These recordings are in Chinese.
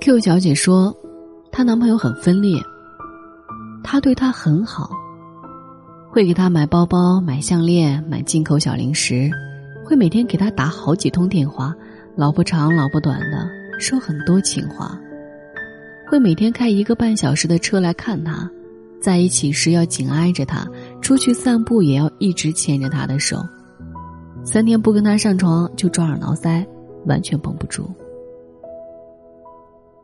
Q 小姐说，她男朋友很分裂，他对她很好，会给她买包包、买项链、买进口小零食，会每天给她打好几通电话，老婆长老婆短的，说很多情话，会每天开一个半小时的车来看他，在一起时要紧挨着他，出去散步也要一直牵着他的手，三天不跟他上床就抓耳挠腮，完全绷不住。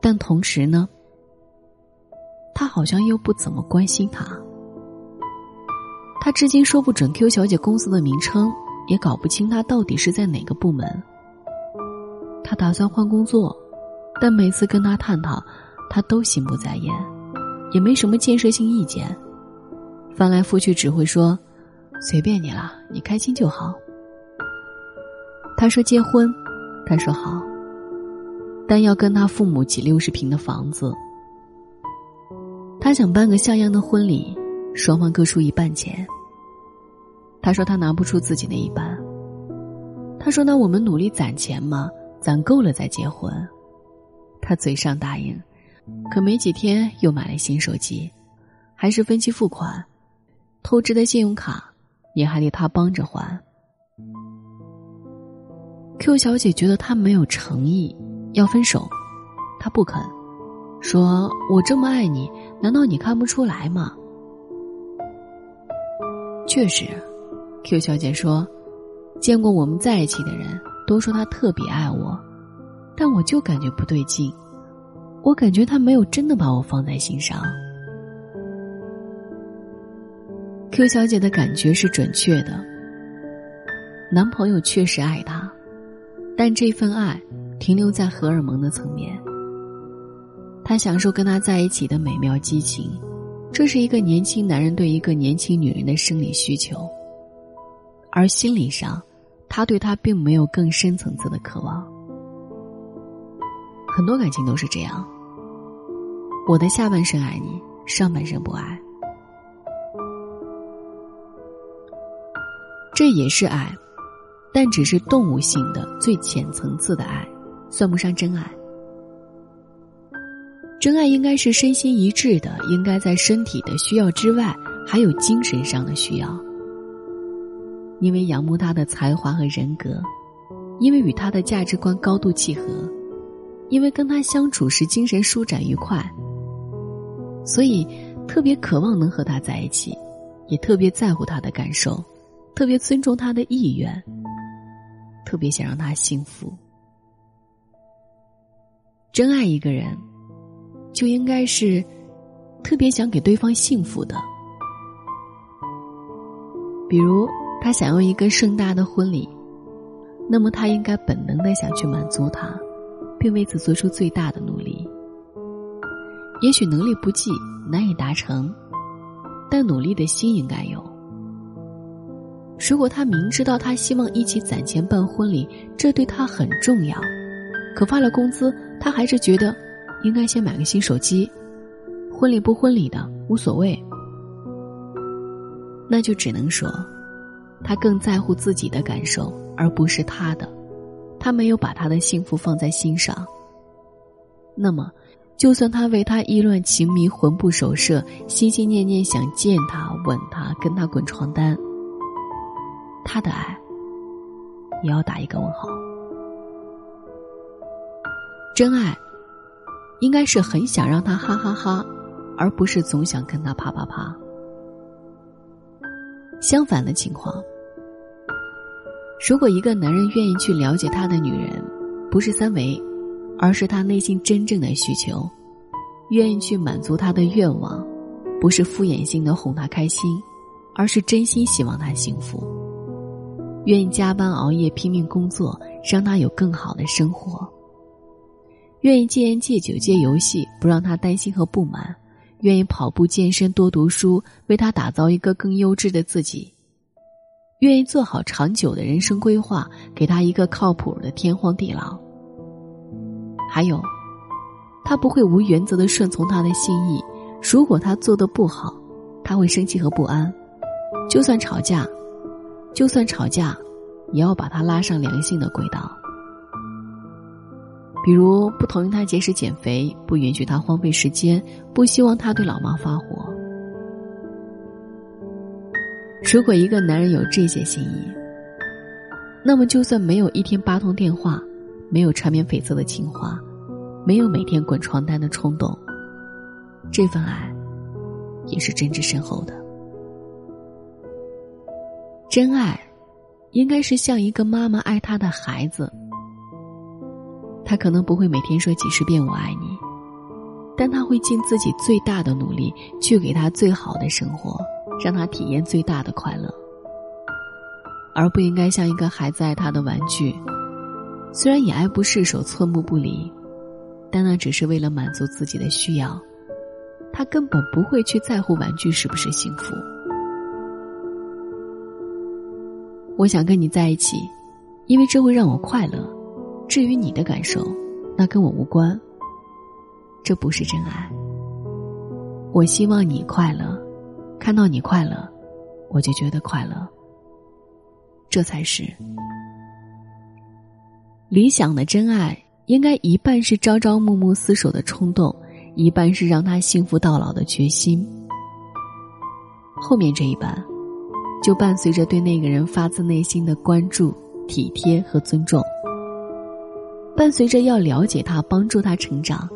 但同时呢，他好像又不怎么关心他。他至今说不准 Q 小姐公司的名称，也搞不清她到底是在哪个部门。他打算换工作，但每次跟他探讨，他都心不在焉，也没什么建设性意见。翻来覆去只会说：“随便你了，你开心就好。”他说结婚，他说好。但要跟他父母挤六十平的房子，他想办个像样的婚礼，双方各出一半钱。他说他拿不出自己那一半。他说那我们努力攒钱嘛，攒够了再结婚。他嘴上答应，可没几天又买了新手机，还是分期付款，透支的信用卡也还得他帮着还。Q 小姐觉得他没有诚意。要分手，他不肯，说我这么爱你，难道你看不出来吗？确实，Q 小姐说，见过我们在一起的人都说他特别爱我，但我就感觉不对劲，我感觉他没有真的把我放在心上。Q 小姐的感觉是准确的，男朋友确实爱她，但这份爱。停留在荷尔蒙的层面，他享受跟他在一起的美妙激情，这是一个年轻男人对一个年轻女人的生理需求。而心理上，他对她并没有更深层次的渴望。很多感情都是这样，我的下半身爱你，上半身不爱，这也是爱，但只是动物性的最浅层次的爱。算不上真爱，真爱应该是身心一致的，应该在身体的需要之外，还有精神上的需要。因为仰慕他的才华和人格，因为与他的价值观高度契合，因为跟他相处时精神舒展愉快，所以特别渴望能和他在一起，也特别在乎他的感受，特别尊重他的意愿，特别想让他幸福。真爱一个人，就应该是特别想给对方幸福的。比如，他想要一个盛大的婚礼，那么他应该本能的想去满足他，并为此做出最大的努力。也许能力不济，难以达成，但努力的心应该有。如果他明知道他希望一起攒钱办婚礼，这对他很重要。可发了工资，他还是觉得应该先买个新手机，婚礼不婚礼的无所谓。那就只能说，他更在乎自己的感受，而不是他的。他没有把他的幸福放在心上。那么，就算他为他意乱情迷、魂不守舍、心心念念想见他、吻他、跟他滚床单，他的爱也要打一个问号。真爱，应该是很想让他哈哈哈，而不是总想跟他啪啪啪。相反的情况，如果一个男人愿意去了解他的女人，不是三维，而是他内心真正的需求，愿意去满足他的愿望，不是敷衍性的哄他开心，而是真心希望他幸福，愿意加班熬夜拼命工作，让他有更好的生活。愿意戒烟戒酒戒游戏，不让他担心和不满；愿意跑步健身多读书，为他打造一个更优质的自己；愿意做好长久的人生规划，给他一个靠谱的天荒地老。还有，他不会无原则的顺从他的心意。如果他做的不好，他会生气和不安。就算吵架，就算吵架，也要把他拉上良性的轨道。比如不同意他节食减肥，不允许他荒废时间，不希望他对老妈发火。如果一个男人有这些心意，那么就算没有一天八通电话，没有缠绵悱恻的情话，没有每天滚床单的冲动，这份爱也是真挚深厚的。真爱，应该是像一个妈妈爱她的孩子。他可能不会每天说几十遍“我爱你”，但他会尽自己最大的努力去给他最好的生活，让他体验最大的快乐，而不应该像一个孩子爱他的玩具，虽然也爱不释手、寸步不离，但那只是为了满足自己的需要，他根本不会去在乎玩具是不是幸福。我想跟你在一起，因为这会让我快乐。至于你的感受，那跟我无关。这不是真爱。我希望你快乐，看到你快乐，我就觉得快乐。这才是理想的真爱。应该一半是朝朝暮暮厮守的冲动，一半是让他幸福到老的决心。后面这一半，就伴随着对那个人发自内心的关注、体贴和尊重。伴随着要了解他、帮助他成长，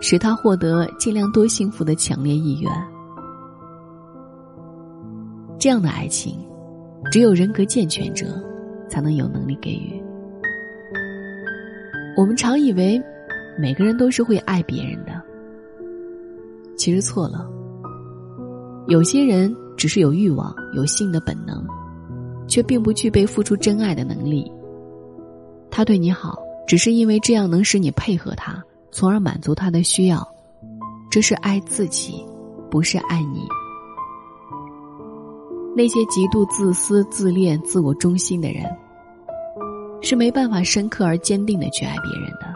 使他获得尽量多幸福的强烈意愿。这样的爱情，只有人格健全者才能有能力给予。我们常以为每个人都是会爱别人的，其实错了。有些人只是有欲望、有性的本能，却并不具备付出真爱的能力。他对你好。只是因为这样能使你配合他，从而满足他的需要，这是爱自己，不是爱你。那些极度自私、自恋、自我中心的人，是没办法深刻而坚定的去爱别人的。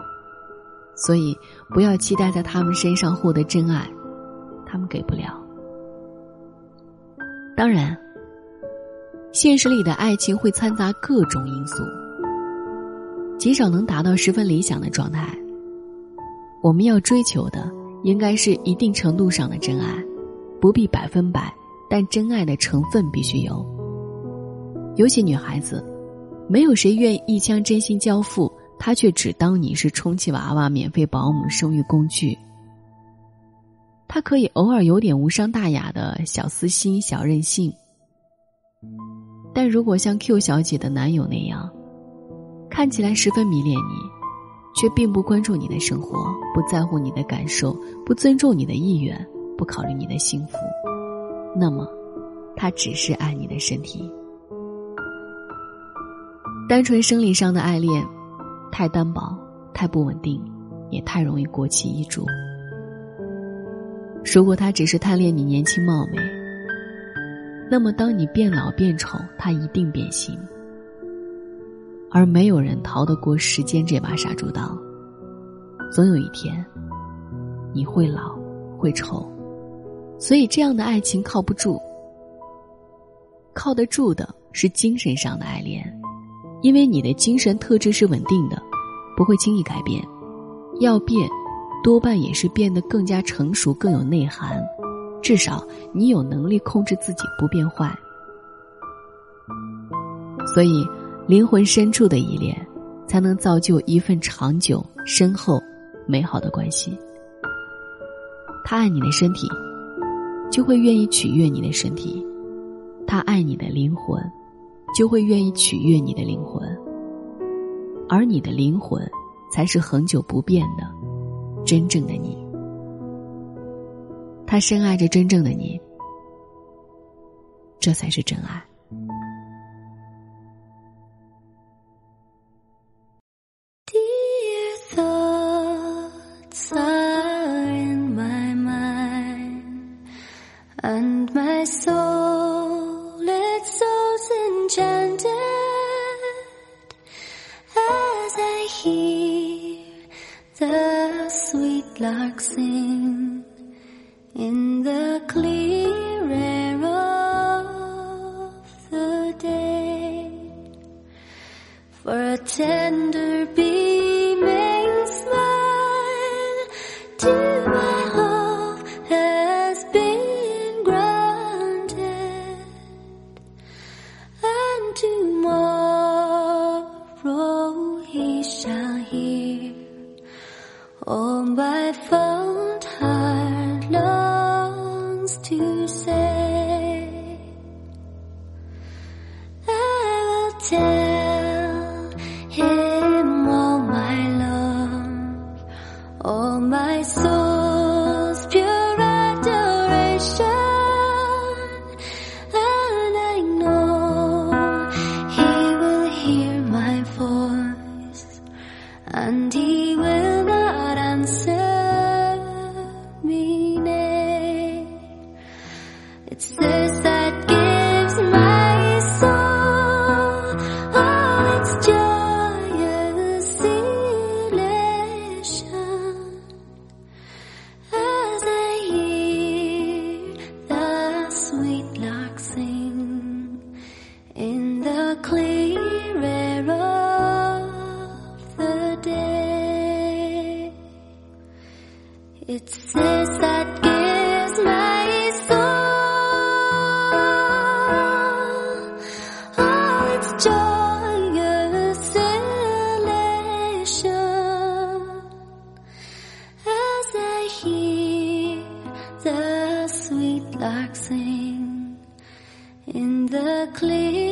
所以，不要期待在他们身上获得真爱，他们给不了。当然，现实里的爱情会掺杂各种因素。极少能达到十分理想的状态。我们要追求的应该是一定程度上的真爱，不必百分百，但真爱的成分必须有。尤其女孩子，没有谁愿意一腔真心交付，他却只当你是充气娃娃、免费保姆、生育工具。他可以偶尔有点无伤大雅的小私心、小任性，但如果像 Q 小姐的男友那样。看起来十分迷恋你，却并不关注你的生活，不在乎你的感受，不尊重你的意愿，不考虑你的幸福。那么，他只是爱你的身体。单纯生理上的爱恋，太单薄，太不稳定，也太容易过期易主。如果他只是贪恋你年轻貌美，那么当你变老变丑，他一定变心。而没有人逃得过时间这把杀猪刀。总有一天，你会老，会丑，所以这样的爱情靠不住。靠得住的是精神上的爱恋，因为你的精神特质是稳定的，不会轻易改变。要变，多半也是变得更加成熟、更有内涵。至少你有能力控制自己不变坏。所以。灵魂深处的依恋，才能造就一份长久、深厚、美好的关系。他爱你的身体，就会愿意取悦你的身体；他爱你的灵魂，就会愿意取悦你的灵魂。而你的灵魂，才是恒久不变的、真正的你。他深爱着真正的你，这才是真爱。my soul, its so enchanted as I hear the sweet lark sing in the clear air of the day for a tender beat. To say. I will tell him all my love, all my soul's pure adoration, and I know he will hear my voice, and he will relaxing in the clear.